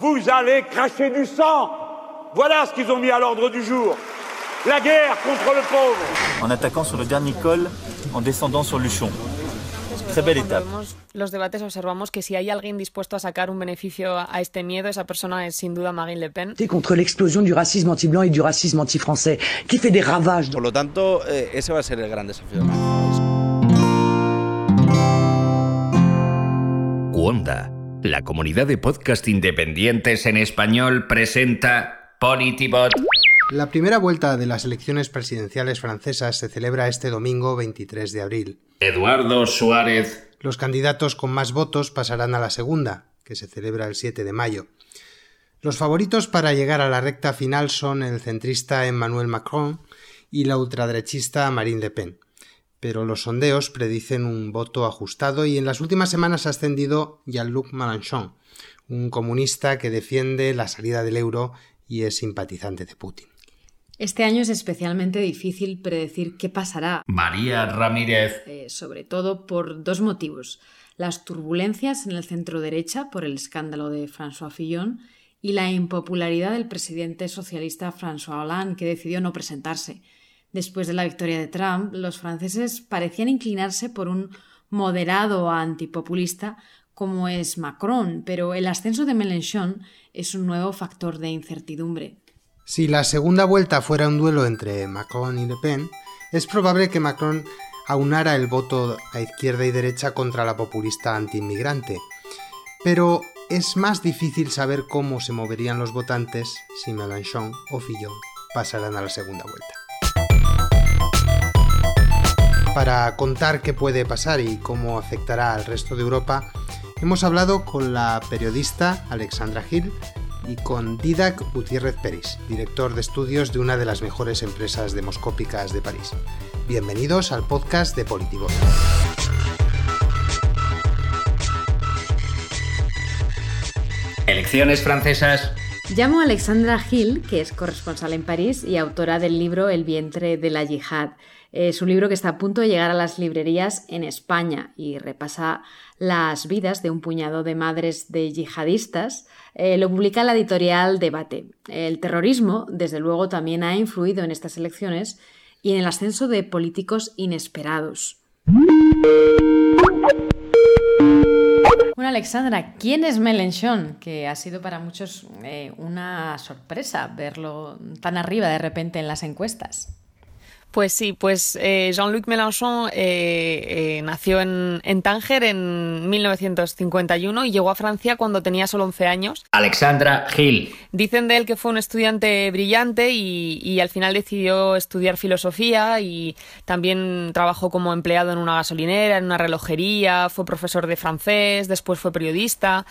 Vous allez cracher du sang. Voilà ce qu'ils ont mis à l'ordre du jour. La guerre contre le pauvre. En attaquant sur le dernier col, en descendant sur Luchon. Très belle étape. los debates observamos que si hay alguien dispuesto a sacar un beneficio a este miedo, esa persona es sin duda Marine Le Pen. contre l'explosion du racisme anti-blanc et du racisme anti-français, qui fait des ravages. Por lo tanto, eh, ese va a ser el gran desafío. Cuonda, la comunidad de podcast independientes en español, presenta Politibot. La primera vuelta de las elecciones presidenciales francesas se celebra este domingo 23 de abril. Eduardo Suárez. Los candidatos con más votos pasarán a la segunda, que se celebra el 7 de mayo. Los favoritos para llegar a la recta final son el centrista Emmanuel Macron y la ultraderechista Marine Le Pen. Pero los sondeos predicen un voto ajustado y en las últimas semanas ha ascendido Jean-Luc Mélenchon, un comunista que defiende la salida del euro y es simpatizante de Putin. Este año es especialmente difícil predecir qué pasará, María Ramírez. eh, sobre todo por dos motivos. Las turbulencias en el centro derecha por el escándalo de François Fillon y la impopularidad del presidente socialista François Hollande, que decidió no presentarse. Después de la victoria de Trump, los franceses parecían inclinarse por un moderado antipopulista como es Macron, pero el ascenso de Mélenchon es un nuevo factor de incertidumbre. Si la segunda vuelta fuera un duelo entre Macron y Le Pen, es probable que Macron aunara el voto a izquierda y derecha contra la populista antiinmigrante. Pero es más difícil saber cómo se moverían los votantes si Mélenchon o Fillon pasaran a la segunda vuelta. Para contar qué puede pasar y cómo afectará al resto de Europa, hemos hablado con la periodista Alexandra Gil y con Didac Gutiérrez Peris, director de estudios de una de las mejores empresas demoscópicas de París. Bienvenidos al podcast de Politivoz. Elecciones francesas. Llamo a Alexandra Gil, que es corresponsal en París y autora del libro El vientre de la yihad. Es un libro que está a punto de llegar a las librerías en España y repasa las vidas de un puñado de madres de yihadistas. Eh, lo publica la editorial Debate. El terrorismo, desde luego, también ha influido en estas elecciones y en el ascenso de políticos inesperados. Bueno, Alexandra, ¿quién es Mélenchon? Que ha sido para muchos eh, una sorpresa verlo tan arriba de repente en las encuestas. Pues sí, pues eh, Jean-Luc Mélenchon eh, eh, nació en, en Tánger en 1951 y llegó a Francia cuando tenía solo 11 años. Alexandra Gil. Dicen de él que fue un estudiante brillante y, y al final decidió estudiar filosofía y también trabajó como empleado en una gasolinera, en una relojería, fue profesor de francés, después fue periodista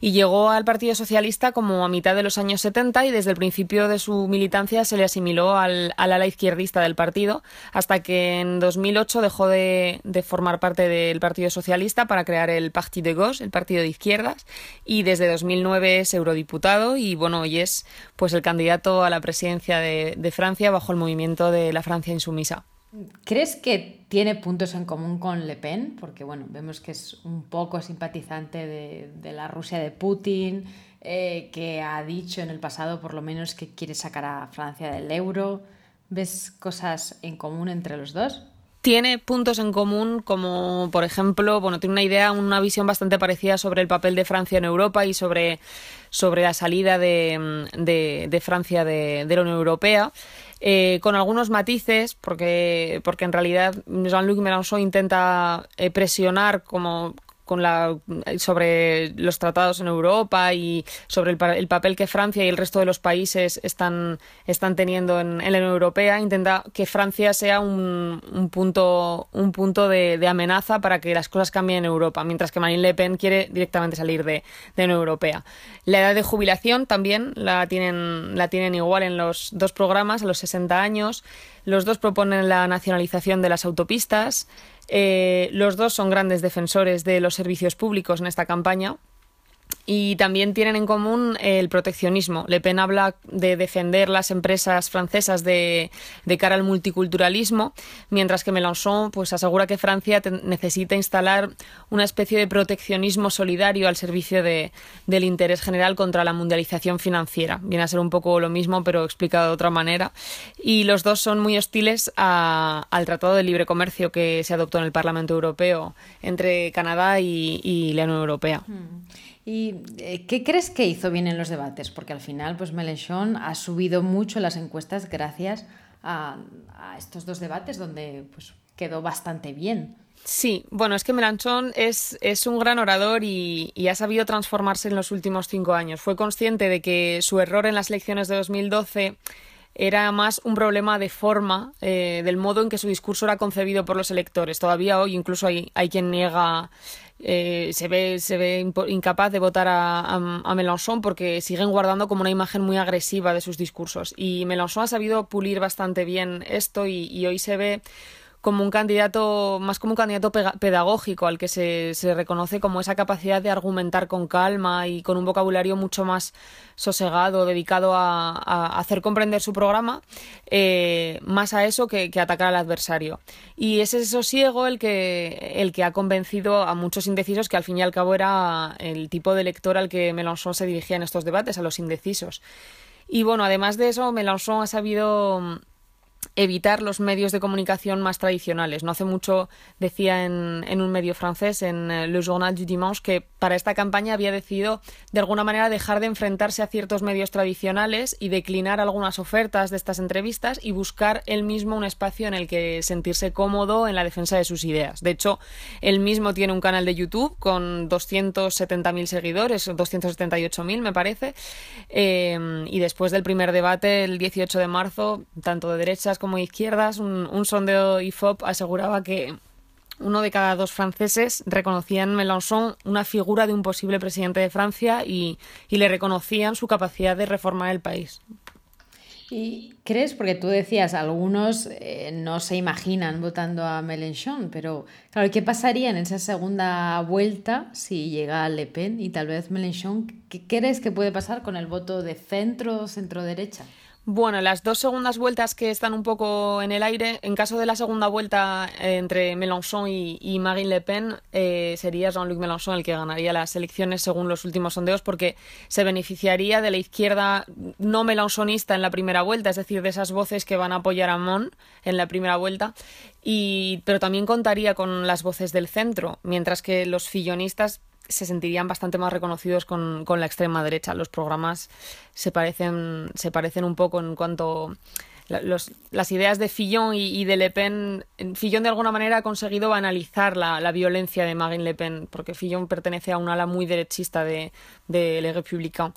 y llegó al Partido Socialista como a mitad de los años 70 y desde el principio de su militancia se le asimiló al, al ala izquierdista del partido hasta que en 2008 dejó de, de, formar parte del Partido Socialista para crear el Parti de Gauche, el partido de izquierdas, y desde 2009 es eurodiputado y bueno, hoy es pues el candidato a la presidencia de, de Francia bajo el movimiento de la Francia insumisa. ¿Crees que tiene puntos en común con Le Pen? Porque bueno, vemos que es un poco simpatizante de, de la Rusia de Putin, eh, que ha dicho en el pasado por lo menos que quiere sacar a Francia del euro. ¿Ves cosas en común entre los dos? Tiene puntos en común como, por ejemplo, bueno, tiene una idea, una visión bastante parecida sobre el papel de Francia en Europa y sobre, sobre la salida de, de, Francia de, de, la Unión Europea. Eh, con algunos matices, porque, porque en realidad Jean-Luc Mélenchon intenta eh, presionar como con la, sobre los tratados en Europa y sobre el, el, papel que Francia y el resto de los países están, están teniendo en, en la Unión Europea. Intenta que Francia sea un, un punto, un punto de, de, amenaza para que las cosas cambien en Europa, mientras que Marine Le Pen quiere directamente salir de, de la Unión Europea. La edad de jubilación también la tienen, la tienen igual en los dos programas, a los 60 años. Los dos proponen la nacionalización de las autopistas. Eh, los dos son grandes defensores de los servicios públicos en esta campaña. Y también tienen en común el proteccionismo. Le Pen habla de defender las empresas francesas de, de cara al multiculturalismo, mientras que Mélenchon pues, asegura que Francia necesita instalar una especie de proteccionismo solidario al servicio de, del interés general contra la mundialización financiera. Viene a ser un poco lo mismo, pero explicado de otra manera. Y los dos son muy hostiles al Tratado de Libre Comercio que se adoptó en el Parlamento Europeo entre Canadá y, la Unión Europea. Mm. ¿Y eh, qué crees que hizo bien en los debates? Porque al final, pues Mélenchon ha subido mucho las encuestas gracias a, estos dos debates donde pues, quedó bastante bien. Sí, bueno, es que Mélenchon es, es un gran orador y, ha sabido transformarse en los últimos cinco años. Fue consciente de que su error en las elecciones de 2012 era más un problema de forma, eh, del modo en que su discurso era concebido por los electores. Todavía hoy incluso hay, hay quien niega eh, se ve, se ve incapaz de votar a, a, Mélenchon porque siguen guardando como una imagen muy agresiva de sus discursos. Y Mélenchon ha sabido pulir bastante bien esto y hoy se ve como un candidato, más como un candidato pedagógico al que se, se, reconoce como esa capacidad de argumentar con calma y con un vocabulario mucho más sosegado, dedicado a, hacer comprender su programa, eh, más a eso que, que, atacar al adversario. Y es ese sosiego el que, el que ha convencido a muchos indecisos que al fin y al cabo era el tipo de elector al que Mélenchon se dirigía en estos debates, a los indecisos. Y bueno, además de eso, Mélenchon ha sabido evitar los medios de comunicación más tradicionales. No hace mucho decía en, en, un medio francés, en eh, Le Journal du Dimanche, que para esta campaña había decidido de alguna manera dejar de enfrentarse a ciertos medios tradicionales y declinar algunas ofertas de estas entrevistas y buscar él mismo un espacio en el que sentirse cómodo en la defensa de sus ideas. De hecho, él mismo tiene un canal de YouTube con 270.000 seguidores, 278.000 me parece, eh, y después del primer debate, el 18 de marzo, tanto de como izquierdas, un, un sondeo IFOP aseguraba que uno de cada dos franceses reconocían en Mélenchon una figura de un posible presidente de Francia y, y le reconocían su capacidad de reformar el país. ¿Y crees? Porque tú decías, algunos eh, no se imaginan votando a Mélenchon, pero claro, ¿qué pasaría en esa segunda vuelta si llega Le Pen y tal vez Mélenchon? ¿Qué crees que puede pasar con el voto de centro centro-derecha? Bueno, las dos segundas vueltas que están un poco en el aire, en caso de la segunda vuelta entre Mélenchon y, Marine Le Pen, eh, sería Jean-Luc Mélenchon el que ganaría las elecciones según los últimos sondeos, porque se beneficiaría de la izquierda no melanchonista en la primera vuelta, es decir, de esas voces que van a apoyar a Mon en la primera vuelta, y, pero también contaría con las voces del centro, mientras que los fillonistas se sentirían bastante más reconocidos con, con la extrema derecha. Los programas se parecen, se parecen un poco en cuanto los, las ideas de Fillon y, de Le Pen. Fillon de alguna manera ha conseguido banalizar la, la, violencia de Marine Le Pen, porque Fillon pertenece a un ala muy derechista de, de Les Républicains.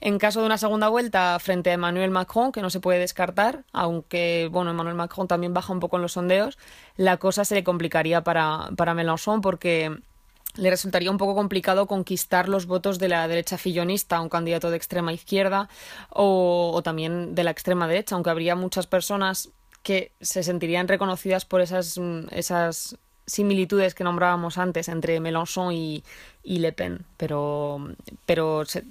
En caso de una segunda vuelta frente a Emmanuel Macron, que no se puede descartar, aunque bueno, Emmanuel Macron también baja un poco en los sondeos, la cosa se le complicaría para, para Mélenchon porque le resultaría un poco complicado conquistar los votos de la derecha fillonista, un candidato de extrema izquierda, o, también de la extrema derecha, aunque habría muchas personas que se sentirían reconocidas por esas, esas similitudes que nombrábamos antes entre Mélenchon y, Le Pen. Pero,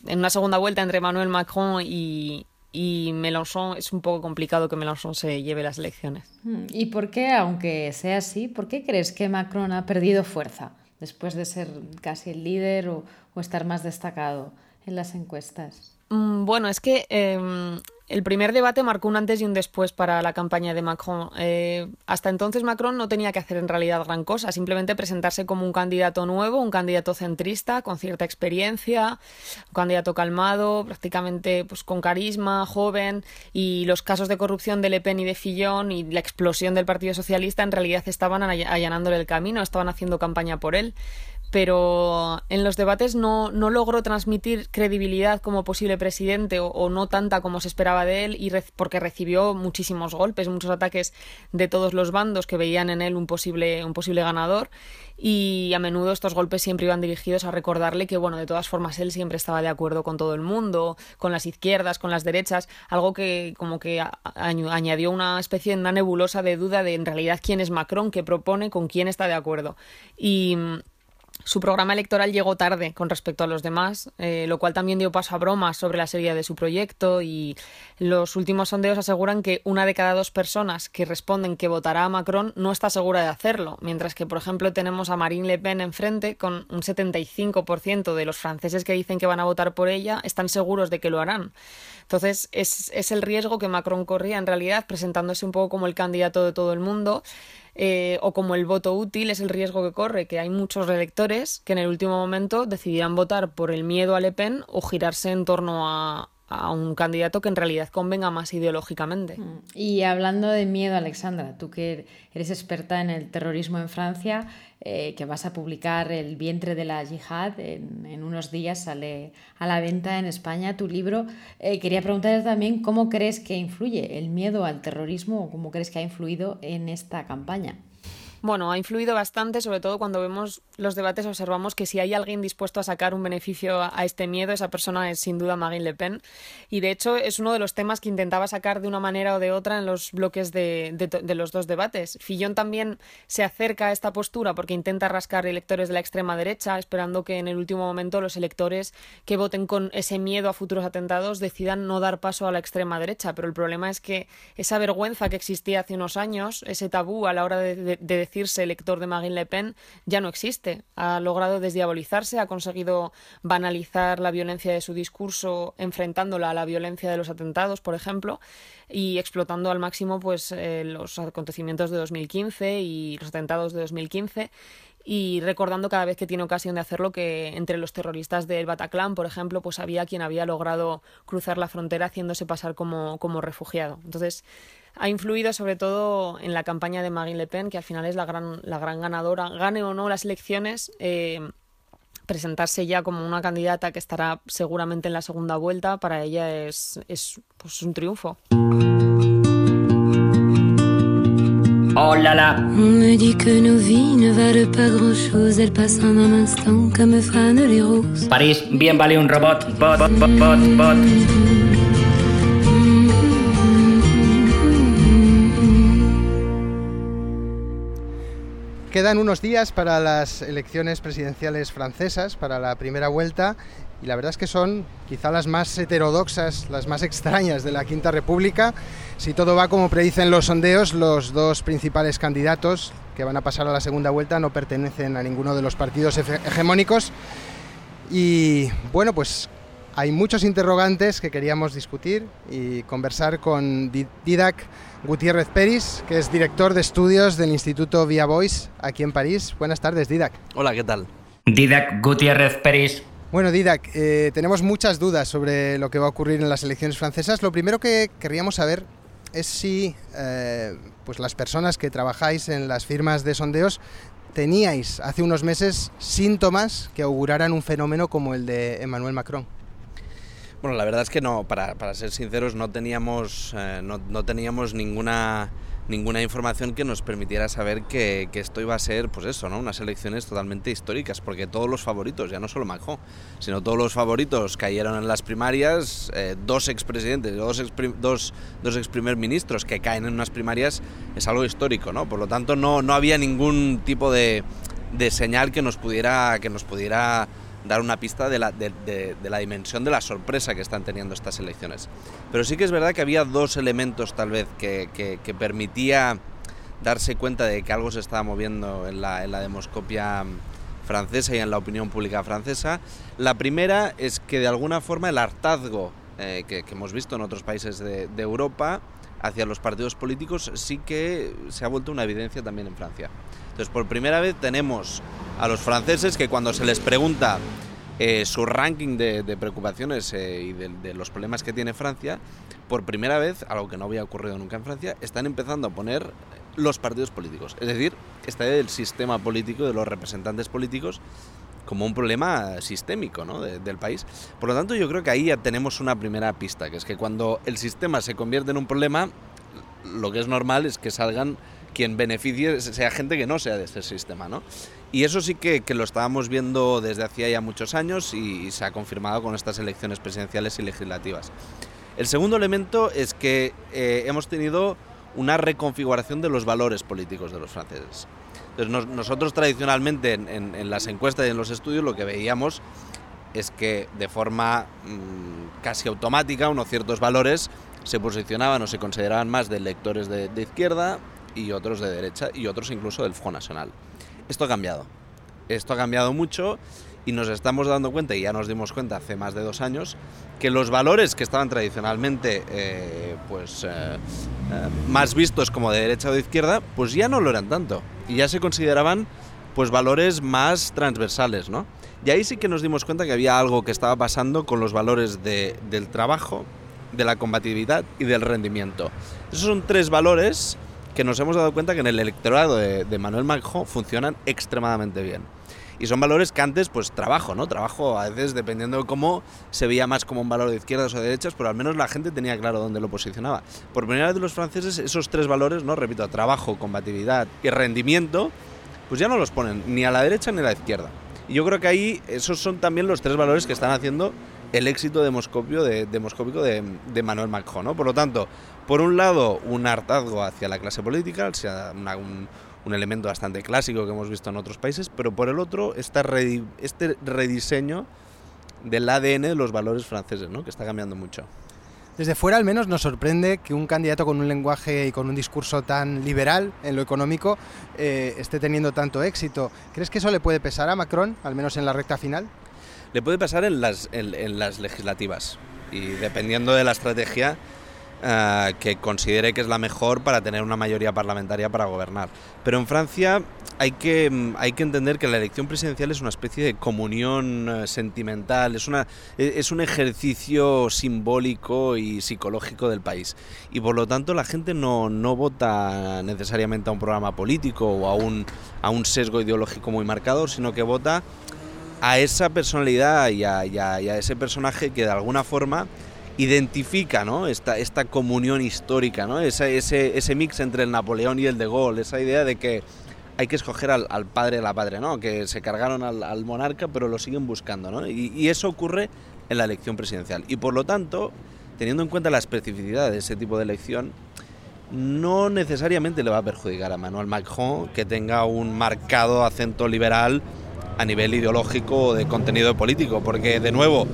en una segunda vuelta entre Emmanuel Macron y, y Mélenchon es un poco complicado que Mélenchon se lleve las elecciones. Hmm, ¿Y por qué, aunque sea así, por qué crees que Macron ha perdido fuerza? Después de ser casi el líder o, estar más destacado en las encuestas? Mm, bueno, es que em, el primer debate marcó un antes y un después para la campaña de Macron. Eh, hasta entonces Macron no tenía que hacer en realidad gran cosa, simplemente presentarse como un candidato nuevo, un candidato centrista, con cierta experiencia, un candidato calmado, prácticamente pues, con carisma, joven, y los casos de corrupción de Le Pen y de Fillon y la explosión del Partido Socialista en realidad estaban allanándole el camino, estaban haciendo campaña por él pero en los debates no, no logró transmitir credibilidad como posible presidente o, no tanta como se esperaba de él y porque recibió muchísimos golpes, muchos ataques de todos los bandos que veían en él un posible, un posible ganador y a menudo estos golpes siempre iban dirigidos a recordarle que bueno, de todas formas él siempre estaba de acuerdo con todo el mundo, con las izquierdas, con las derechas, algo que como que añadió una especie de una nebulosa de duda de en realidad quién es Macron, qué propone, con quién está de acuerdo. Y su programa electoral llegó tarde con respecto a los demás, eh, lo cual también dio paso a bromas sobre la serie de su proyecto y los últimos sondeos aseguran que una de cada dos personas que responden que votará a Macron no está segura de hacerlo, mientras que, por ejemplo, tenemos a Marine Le Pen enfrente con un 75% de los franceses que dicen que van a votar por ella están seguros de que lo harán. Entonces, es, es el riesgo que Macron corría en realidad, presentándose un poco como el candidato de todo el mundo. Eh, o como el voto útil es el riesgo que corre, que hay muchos electores que en el último momento decidirán votar por el miedo a Le Pen o girarse en torno a, a un candidato que en realidad convenga más ideológicamente. Mm. Y hablando de miedo, Alexandra, tú que eres experta en el terrorismo en Francia, eh, que vas a publicar El vientre de la yihad, en, unos días sale a la venta en España tu libro, eh, quería preguntarte también cómo crees que influye el miedo al terrorismo o cómo crees que ha influido en esta campaña. Bueno, ha influido bastante, sobre todo cuando vemos los debates, observamos que si hay alguien dispuesto a sacar un beneficio a este miedo, esa persona es sin duda Marine Le Pen. Y de hecho es uno de los temas que intentaba sacar de una manera o de otra en los bloques de, de, los dos debates. Fillon también se acerca a esta postura porque intenta rascar electores de la extrema derecha, esperando que en el último momento los electores que voten con ese miedo a futuros atentados decidan no dar paso a la extrema derecha. Pero el problema es que esa vergüenza que existía hace unos años, ese tabú a la hora de, de decirse elector de Marine Le Pen ya no existe. Ha logrado desdiabolizarse, ha conseguido banalizar la violencia de su discurso enfrentándola a la violencia de los atentados, por ejemplo, y explotando al máximo pues eh, los acontecimientos de 2015 y los atentados de 2015 y recordando cada vez que tiene ocasión de hacerlo que entre los terroristas del Bataclan, por ejemplo, pues había quien había logrado cruzar la frontera haciéndose pasar como, como refugiado. Entonces, ha influido sobre todo en la campaña de Marine Le Pen, que al final es la gran, la gran ganadora, gane o no las elecciones. Eh, presentarse ya como una candidata que estará seguramente en la segunda vuelta, para ella es, es pues, un triunfo. Oh là là On me dit que nos vies ne valent pas grand-chose, elles passent en un instant comme fanent les roses. París, bien vale un robot, bot, bot, bot, bot, Quedan unos días para las elecciones presidenciales francesas, para la primera vuelta, y la verdad es que son quizá las más heterodoxas, las más extrañas de la Quinta República. Si todo va como predicen los sondeos, los dos principales candidatos que van a pasar a la segunda vuelta no pertenecen a ninguno de los partidos hegemónicos. Y bueno, pues hay muchos interrogantes que queríamos discutir y conversar con Didac Gutiérrez Peris, que es director de estudios del Instituto Via Voice aquí en París. Buenas tardes, Didac. Hola, ¿qué tal? Didac Gutiérrez Peris. Bueno, Didac, eh, tenemos muchas dudas sobre lo que va a ocurrir en las elecciones francesas. Lo primero que querríamos saber es si eh, pues las personas que trabajáis en las firmas de sondeos teníais hace unos meses síntomas que auguraran un fenómeno como el de Emmanuel Macron. Bueno, la verdad es que no, para, para ser sinceros, no teníamos, eh, no, no, teníamos ninguna, ninguna información que nos permitiera saber que, que, esto iba a ser, pues eso, ¿no? Unas elecciones totalmente históricas, porque todos los favoritos, ya no solo Macron, sino todos los favoritos cayeron en las primarias, eh, dos expresidentes, dos ex, dos, dos ex primer ministros que caen en unas primarias, es algo histórico, ¿no? Por lo tanto, no, no había ningún tipo de, de señal que nos pudiera, que nos pudiera dar una pista de la, de, la, dimensión de la sorpresa que están teniendo estas elecciones. Pero sí que es verdad que había dos elementos tal vez que, que, permitía darse cuenta de que algo se estaba moviendo en la, en la demoscopia francesa y en la opinión pública francesa. La primera es que de alguna forma el hartazgo eh, que, hemos visto en otros países de Europa hacia los partidos políticos sí que se ha vuelto una evidencia también en Francia. Entonces, por primera vez tenemos a los franceses que cuando se les pregunta eh, su ranking de, preocupaciones eh, y de, los problemas que tiene Francia, por primera vez, algo que no había ocurrido nunca en Francia, están empezando a poner los partidos políticos. Es decir, está el sistema político, de los representantes políticos, como un problema sistémico ¿no? del país. Por lo tanto, yo creo que ahí ya tenemos una primera pista, que es que cuando el sistema se convierte en un problema, lo que es normal es que salgan quien beneficie sea gente que no sea de este sistema, ¿no? Y eso sí que, lo estábamos viendo desde hacía ya muchos años y, se ha confirmado con estas elecciones presidenciales y legislativas. El segundo elemento es que eh, hemos tenido una reconfiguración de los valores políticos de los franceses. Entonces nosotros tradicionalmente en, las encuestas y en los estudios lo que veíamos es que de forma mm, casi automática unos ciertos valores se posicionaban o se consideraban más de electores de, izquierda y otros de derecha y otros incluso del Front Nacional. Esto ha cambiado. Esto ha cambiado mucho y nos estamos dando cuenta, y ya nos dimos cuenta hace más de dos años, que los valores que estaban tradicionalmente eh, pues, eh, eh, más vistos como de derecha o de izquierda, pues ya no lo eran tanto. Y ya se consideraban pues, valores más transversales. ¿no? Y ahí sí que nos dimos cuenta que había algo que estaba pasando con los valores del trabajo, de la combatividad y del rendimiento. Esos son tres valores que nos hemos dado cuenta que en el electorado de, de Manuel Macron funcionan extremadamente bien. Y son valores que antes, pues trabajo, ¿no? Trabajo a veces dependiendo de cómo se veía más como un valor de izquierdas o de derechas, pero al menos la gente tenía claro dónde lo posicionaba. Por primera vez los franceses, esos tres valores, ¿no? Repito, trabajo, combatividad y rendimiento, pues ya no los ponen ni a la derecha ni a la izquierda. Y yo creo que ahí esos son también los tres valores que están haciendo el éxito demoscópico de, demoscópico de, Manuel Macron. ¿no? Por lo tanto, por un lado, un hartazgo hacia la clase política, o sea, un, un elemento bastante clásico que hemos visto en otros países, pero por el otro, este rediseño del ADN de los valores franceses, ¿no? que está cambiando mucho. Desde fuera al menos nos sorprende que un candidato con un lenguaje y con un discurso tan liberal en lo económico eh, esté teniendo tanto éxito. ¿Crees que eso le puede pesar a Macron, al menos en la recta final? Le puede en las, en las legislativas y dependiendo de la estrategia eh, que considere que es la mejor para tener una mayoría parlamentaria para gobernar. Pero en Francia hay que, mm, hay que entender que la elección presidencial es una especie de comunión eh, sentimental, es, una, e, es un ejercicio simbólico y psicológico del país. Y por lo tanto la gente no, no vota necesariamente a un programa político o a un, a un sesgo ideológico muy marcado, sino que vota a esa personalidad y a, y a ese personaje que de alguna forma identifica ¿no? esta, esta comunión histórica, ¿no? ese, ese, ese, mix entre el Napoleón y el de Gaulle, esa idea de que hay que escoger al, padre de la patria, ¿no? que se cargaron al, monarca pero lo siguen buscando. ¿no? Y, y, eso ocurre en la elección presidencial. Y por lo tanto, teniendo en cuenta la especificidad de ese tipo de elección, no necesariamente le va a perjudicar a Manuel Macron que tenga un marcado acento liberal a nivel ideológico o de contenido político, porque de nuevo,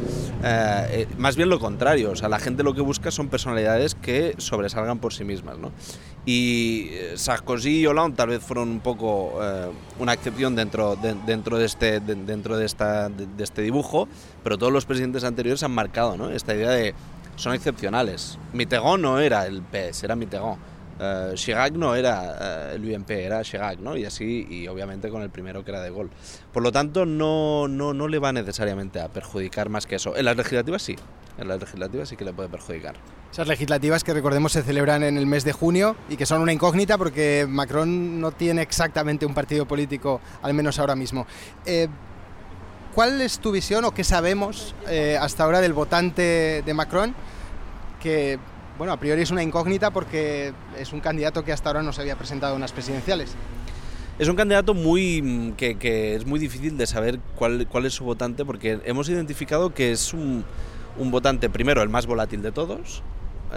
eh, eh, más bien lo contrario, o sea, la gente lo que busca son personalidades que sobresalgan por sí mismas, ¿no? Y eh, Sarkozy y Hollande tal vez fueron un poco una excepción dentro de, dentro de este dentro de, este dibujo, pero todos los presidentes anteriores han marcado, ¿no? Esta idea de son excepcionales. Mitterrand no era el PS, era Mitterrand. Uh, Chirac no era uh, el UMP, era Chirac, ¿no? Y así, y obviamente con el primero que era de gol. Por lo tanto, no, no, no le va necesariamente a perjudicar más que eso. En las legislativas sí, en las legislativas sí que le puede perjudicar. Esas legislativas que recordemos se celebran en el mes de junio y que son una incógnita porque Macron no tiene exactamente un partido político, al menos ahora mismo. Eh, ¿Cuál es tu visión o qué sabemos eh, hasta ahora del votante de Macron? Que bueno, a priori es una incógnita porque es un candidato que hasta ahora no se había presentado en unas presidenciales. Es un candidato muy mm, que, es muy difícil de saber cuál, cuál, es su votante porque hemos identificado que es un, un votante, primero, el más volátil de todos.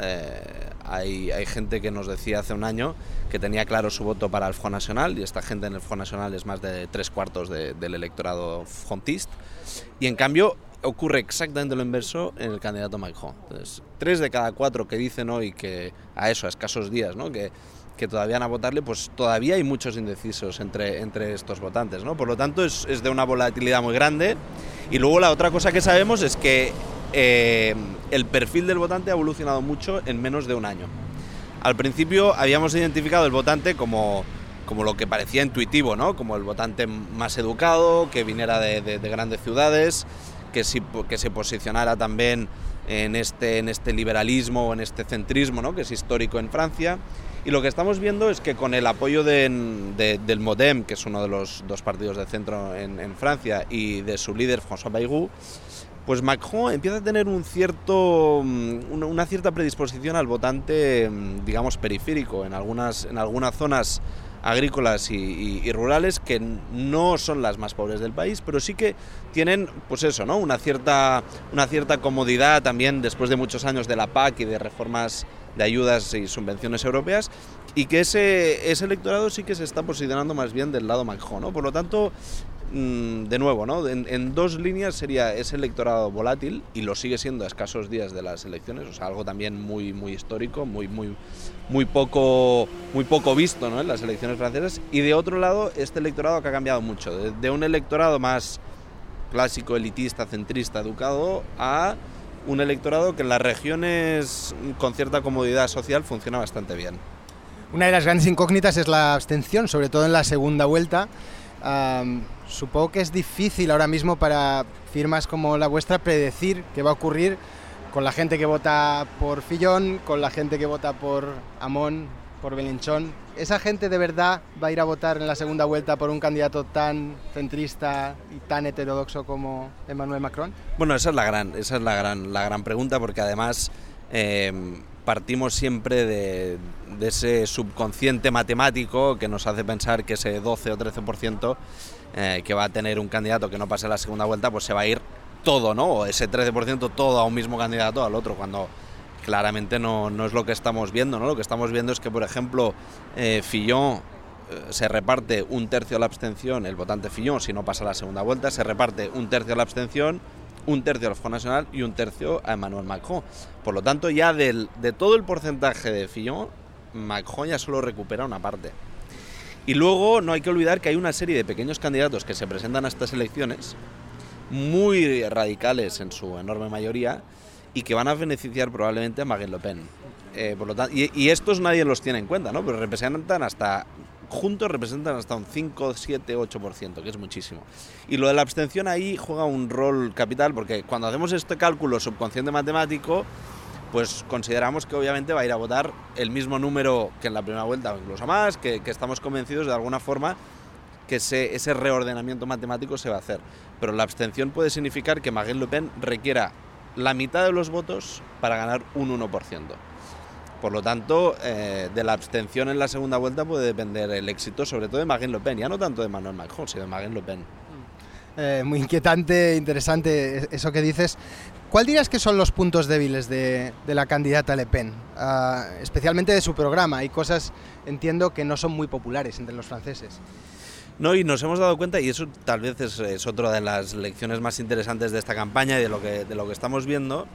Eh, hay, hay, gente que nos decía hace un año que tenía claro su voto para el Front Nacional y esta gente en el Front Nacional es más de tres cuartos del electorado frontista. Y en cambio ocurre exactamente lo inverso en el candidato Macron. Entonces, tres de cada cuatro que dicen hoy que a eso, a escasos días, ¿no? que, que todavía van a votarle, pues todavía hay muchos indecisos entre, entre estos votantes. ¿no? Por lo tanto, es, es de una volatilidad muy grande. Y luego la otra cosa que sabemos es que eh, el perfil del votante ha evolucionado mucho en menos de un año. Al principio habíamos identificado el votante como, como lo que parecía intuitivo, ¿no? como el votante más educado, que viniera de, de, de grandes ciudades, que, que se posicionara también en este, en este liberalismo o en este centrismo ¿no? que es histórico en Francia. Y lo que estamos viendo es que con el apoyo de, del Modem, que es uno de los dos partidos de centro en, en Francia, y de su líder François Bayrou, pues Macron empieza a tener un cierto, mm, una, cierta predisposición al votante, mm, digamos, periférico. En algunas, en algunas zonas agrícolas y, rurales que no son las más pobres del país, pero sí que tienen, pues eso, ¿no? Una cierta, una cierta comodidad también después de muchos años de la PAC y de reformas de ayudas y subvenciones europeas y que ese, ese electorado sí que se está posicionando más bien del lado Macron, ¿no? Por lo tanto, de nuevo, ¿no? En, dos líneas sería ese electorado volátil y lo sigue siendo a escasos días de las elecciones, o sea, algo también muy, muy histórico, muy, muy, muy, poco, muy poco visto ¿no? en las elecciones francesas. Y de otro lado, este electorado que ha cambiado mucho, de un electorado más clásico, elitista, centrista, educado, a un electorado que en las regiones con cierta comodidad social funciona bastante bien. Una de las grandes incógnitas es la abstención, sobre todo en la segunda vuelta. Supongo que es difícil ahora mismo para firmas como la vuestra predecir qué va a ocurrir con la gente que vota por Fillón, con la gente que vota por Amón, por Belinchón. ¿Esa gente de verdad va a ir a votar en la segunda vuelta por un candidato tan centrista y tan heterodoxo como Emmanuel Macron? Bueno, esa es la gran, esa es la gran, la gran pregunta, porque además eh, partimos siempre de, ese subconsciente matemático que nos hace pensar que ese 12 o 13% eh, que va a tener un candidato que no pase la segunda vuelta, pues se va a ir todo, ¿no? O ese 13% todo a un mismo candidato al otro, cuando claramente no, no, es lo que estamos viendo, ¿no? Lo que estamos viendo es que, por ejemplo, eh, Fillon eh, se reparte un tercio de la abstención, el votante Fillon, si no pasa la segunda vuelta, se reparte un tercio de la abstención un tercio al Front Nacional y un tercio a Emmanuel Macron. Por lo tanto, ya del, de todo el porcentaje de Fillon, Macron ya solo recupera una parte. Y luego no hay que olvidar que hay una serie de pequeños candidatos que se presentan a estas elecciones, muy radicales en su enorme mayoría, y que van a beneficiar probablemente a Marine Le Pen. Eh, por lo tanto, y, y, estos nadie los tiene en cuenta, ¿no? Pero representan hasta juntos representan hasta un 5, 7, 8%, que es muchísimo. Y lo de la abstención ahí juega un rol capital, porque cuando hacemos este cálculo subconsciente matemático, pues consideramos que obviamente va a ir a votar el mismo número que en la primera vuelta, o incluso más, que, estamos convencidos de alguna forma que ese, ese, reordenamiento matemático se va a hacer. Pero la abstención puede significar que Marine Le Pen requiera la mitad de los votos para ganar un 1%. Por lo tanto, eh, de la abstención en la segunda vuelta puede depender el éxito, sobre todo de Marine Le Pen, ya no tanto de Manuel Macron, sino de Marine Le Pen. Eh, muy inquietante, interesante eso que dices. ¿Cuál dirías que son los puntos débiles de, la candidata Le Pen? Ah, especialmente de su programa. Hay cosas, entiendo, que no son muy populares entre los franceses. No, y nos hemos dado cuenta, y eso tal vez es, es otra de las lecciones más interesantes de esta campaña y de lo que, de lo que estamos viendo,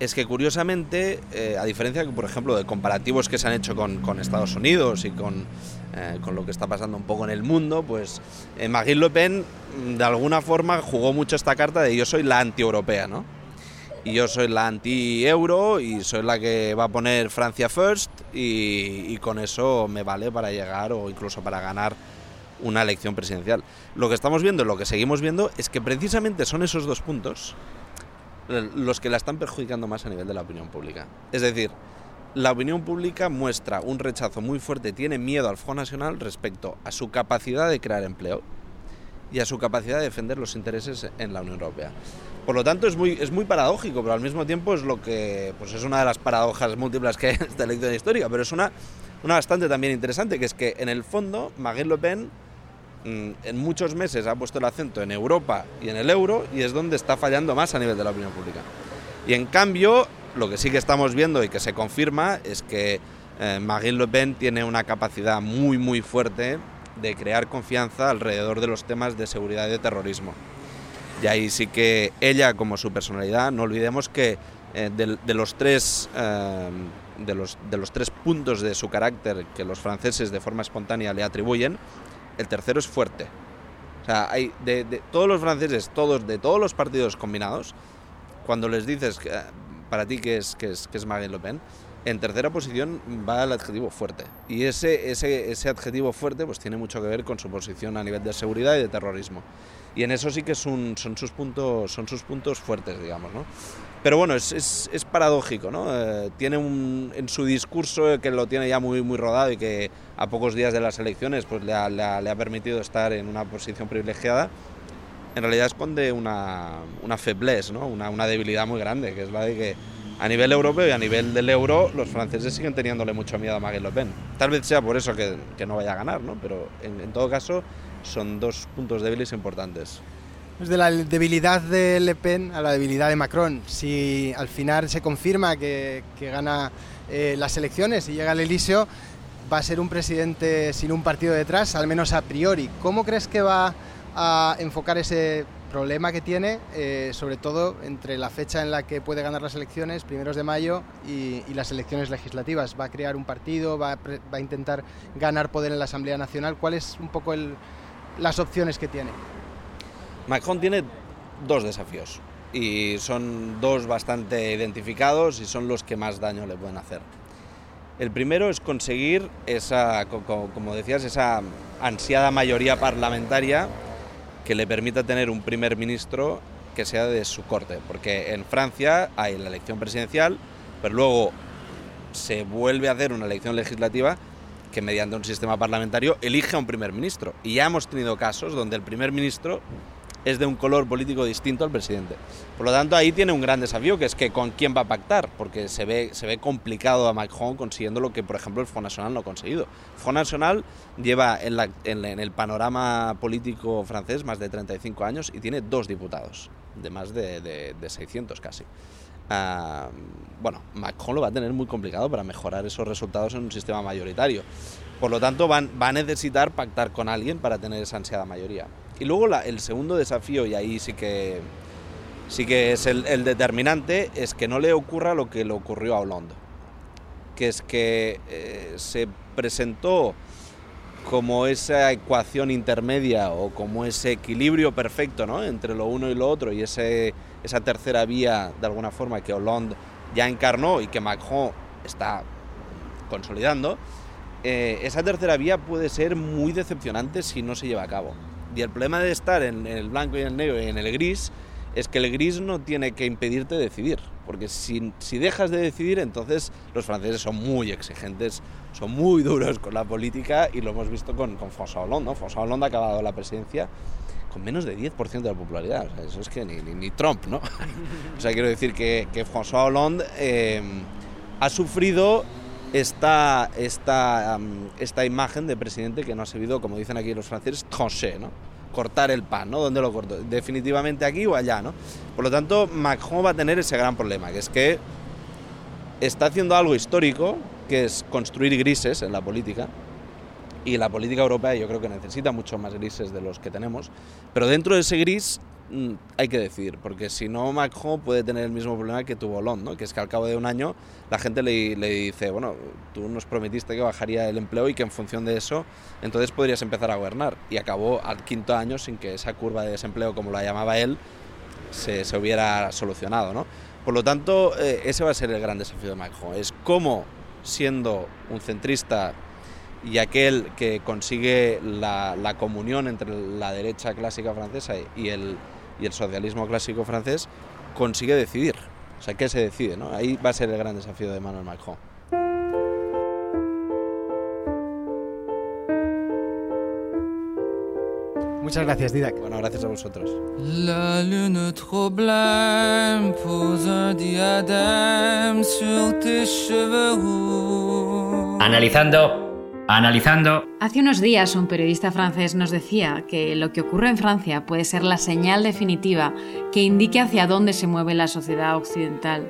es que curiosamente, eh, a diferencia, por ejemplo, de comparativos que se han hecho con, Estados Unidos y con, eh, con, lo que está pasando un poco en el mundo, pues eh, Le Pen mm, de alguna forma jugó mucho esta carta de yo soy la anti-europea, ¿no? Y yo soy la anti-euro y soy la que va a poner Francia first y, y con eso me vale para llegar o incluso para ganar una elección presidencial. Lo que estamos viendo, lo que seguimos viendo, es que precisamente son esos dos puntos los que la están perjudicando más a nivel de la opinión pública. Es decir, la opinión pública muestra un rechazo muy fuerte, tiene miedo al Front Nacional respecto a su capacidad de crear empleo y a su capacidad de defender los intereses en la Unión Europea. Por lo tanto, es muy, es muy paradójico, pero al mismo tiempo es lo que pues es una de las paradojas múltiples que hay en esta elección histórica, pero es una, una bastante también interesante, que es que en el fondo Marine Le Pen en muchos meses ha puesto el acento en Europa y en el euro y es donde está fallando más a nivel de la opinión pública. Y en cambio, lo que sí que estamos viendo y que se confirma es que eh, Marine Le Pen tiene una capacidad muy muy fuerte de crear confianza alrededor de los temas de seguridad y de terrorismo. Y ahí sí que ella, como su personalidad, no olvidemos que eh, de, los tres, eh, de, los, de los tres puntos de su carácter que los franceses de forma espontánea le atribuyen, el tercero es fuerte. O sea, hay de, todos los franceses, todos, de todos los partidos combinados, cuando les dices que, para ti que es, que es, que es Marine Le Pen, en tercera posición va el adjetivo fuerte. Y ese, ese, ese adjetivo fuerte pues tiene mucho que ver con su posición a nivel de seguridad y de terrorismo. Y en eso sí que son, son, sus, puntos, son sus puntos fuertes, digamos. ¿no? Pero bueno, es, es, es paradójico, ¿no? Eh, tiene un, en su discurso que lo tiene ya muy, muy rodado y que a pocos días de las elecciones pues le ha, le ha, le ha permitido estar en una posición privilegiada, en realidad esconde una, una faiblesse, ¿no? Una, una, debilidad muy grande, que es la de que a nivel europeo y a nivel del euro los franceses siguen teniéndole mucho miedo a Marine Le Pen. Tal vez sea por eso que, que no vaya a ganar, ¿no? Pero en, en todo caso son dos puntos débiles importantes. De la debilidad de Le Pen a la debilidad de Macron. Si al final se confirma que, que gana eh, las elecciones y llega al Elíseo, va a ser un presidente sin un partido detrás, al menos a priori. ¿Cómo crees que va a enfocar ese problema que tiene, eh, sobre todo entre la fecha en la que puede ganar las elecciones, primeros de mayo, y, las elecciones legislativas? ¿Va a crear un partido? Va a, intentar ganar poder en la Asamblea Nacional? ¿Cuáles un poco las opciones que tiene? Macron tiene dos desafíos y son dos bastante identificados y son los que más daño le pueden hacer. El primero es conseguir esa, como decías, esa ansiada mayoría parlamentaria que le permita tener un primer ministro que sea de su corte, porque en Francia hay la elección presidencial, pero luego se vuelve a hacer una elección legislativa que mediante un sistema parlamentario elige a un primer ministro. Y ya hemos tenido casos donde el primer ministro es de un color político distinto al presidente. Por lo tanto, ahí tiene un gran desafío, que es que con quién va a pactar, porque se ve, se ve complicado a Macron consiguiendo lo que, por ejemplo, el Front National no ha conseguido. El Front National lleva en, el panorama político francés más de 35 años y tiene dos diputados, de más de, de, 600 casi. Ah, bueno, Macron lo va a tener muy complicado para mejorar esos resultados en un sistema mayoritario. Por lo tanto, van, va a necesitar pactar con alguien para tener esa ansiada mayoría. Y luego el segundo desafío, y ahí sí que, sí que es el, determinante, es que no le ocurra lo que le ocurrió a Hollande, que es que eh, se presentó como esa ecuación intermedia o como ese equilibrio perfecto ¿no? entre lo uno y lo otro y ese, esa tercera vía de alguna forma que Hollande ya encarnó y que Macron está consolidando, eh, esa tercera vía puede ser muy decepcionante si no se lleva a cabo. Y el problema de estar en, el blanco y en el negro y en el gris es que el gris no tiene que impedirte decidir, porque si, si, dejas de decidir, entonces los franceses son muy exigentes, son muy duros con la política y lo hemos visto con, con François Hollande. ¿no? François Hollande ha acabado la presidencia con menos de 10% de la popularidad, eso es que ni, ni, Trump, ¿no? o sea, quiero decir que, que François Hollande eh, ha sufrido esta, esta, esta imagen de presidente que no ha servido, como dicen aquí los franceses, tranché, ¿no? cortar el pan, ¿no? ¿Dónde lo corto? Definitivamente aquí o allá, ¿no? Por lo tanto, Macron va a tener ese gran problema, que es que está haciendo algo histórico, que es construir grises en la política, y la política europea yo creo que necesita mucho más grises de los que tenemos, pero dentro de ese gris hay que decidir, porque si no Macron puede tener el mismo problema que tuvo Hollande, ¿no? que es que al cabo de un año la gente le, le, dice, bueno, tú nos prometiste que bajaría el empleo y que en función de eso entonces podrías empezar a gobernar. Y acabó al quinto año sin que esa curva de desempleo, como la llamaba él, se, se hubiera solucionado. ¿no? Por lo tanto, eh, ese va a ser el gran desafío de Macron, es cómo siendo un centrista y aquel que consigue la, la, comunión entre la derecha clásica francesa y el, y el socialismo clásico francés, consigue decidir. O sea, ¿qué se decide? ¿no? Ahí va a ser el gran desafío de Emmanuel Macron. Muchas gracias, Didac. Bueno, gracias a vosotros. La lune trop pose un diadème sur tes cheveux roux. Analizando Analizando. Hace unos días un periodista francés nos decía que lo que ocurre en Francia puede ser la señal definitiva que indique hacia dónde se mueve la sociedad occidental.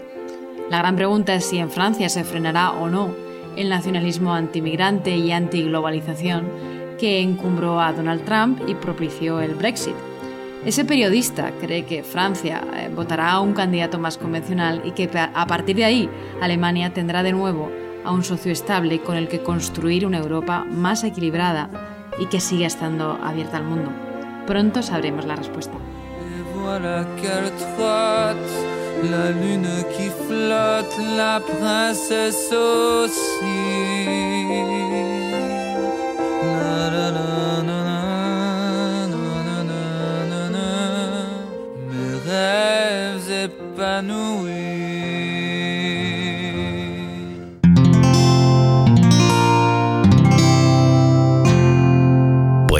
La gran pregunta es si en Francia se frenará o no el nacionalismo antimigrante y antiglobalización que encumbró a Donald Trump y propició el Brexit. Ese periodista cree que Francia eh, votará a un candidato más convencional y que a partir de ahí Alemania tendrá de nuevo a un socio estable con el que construir una Europa más equilibrada y que siga estando abierta al mundo. Pronto sabremos la respuesta.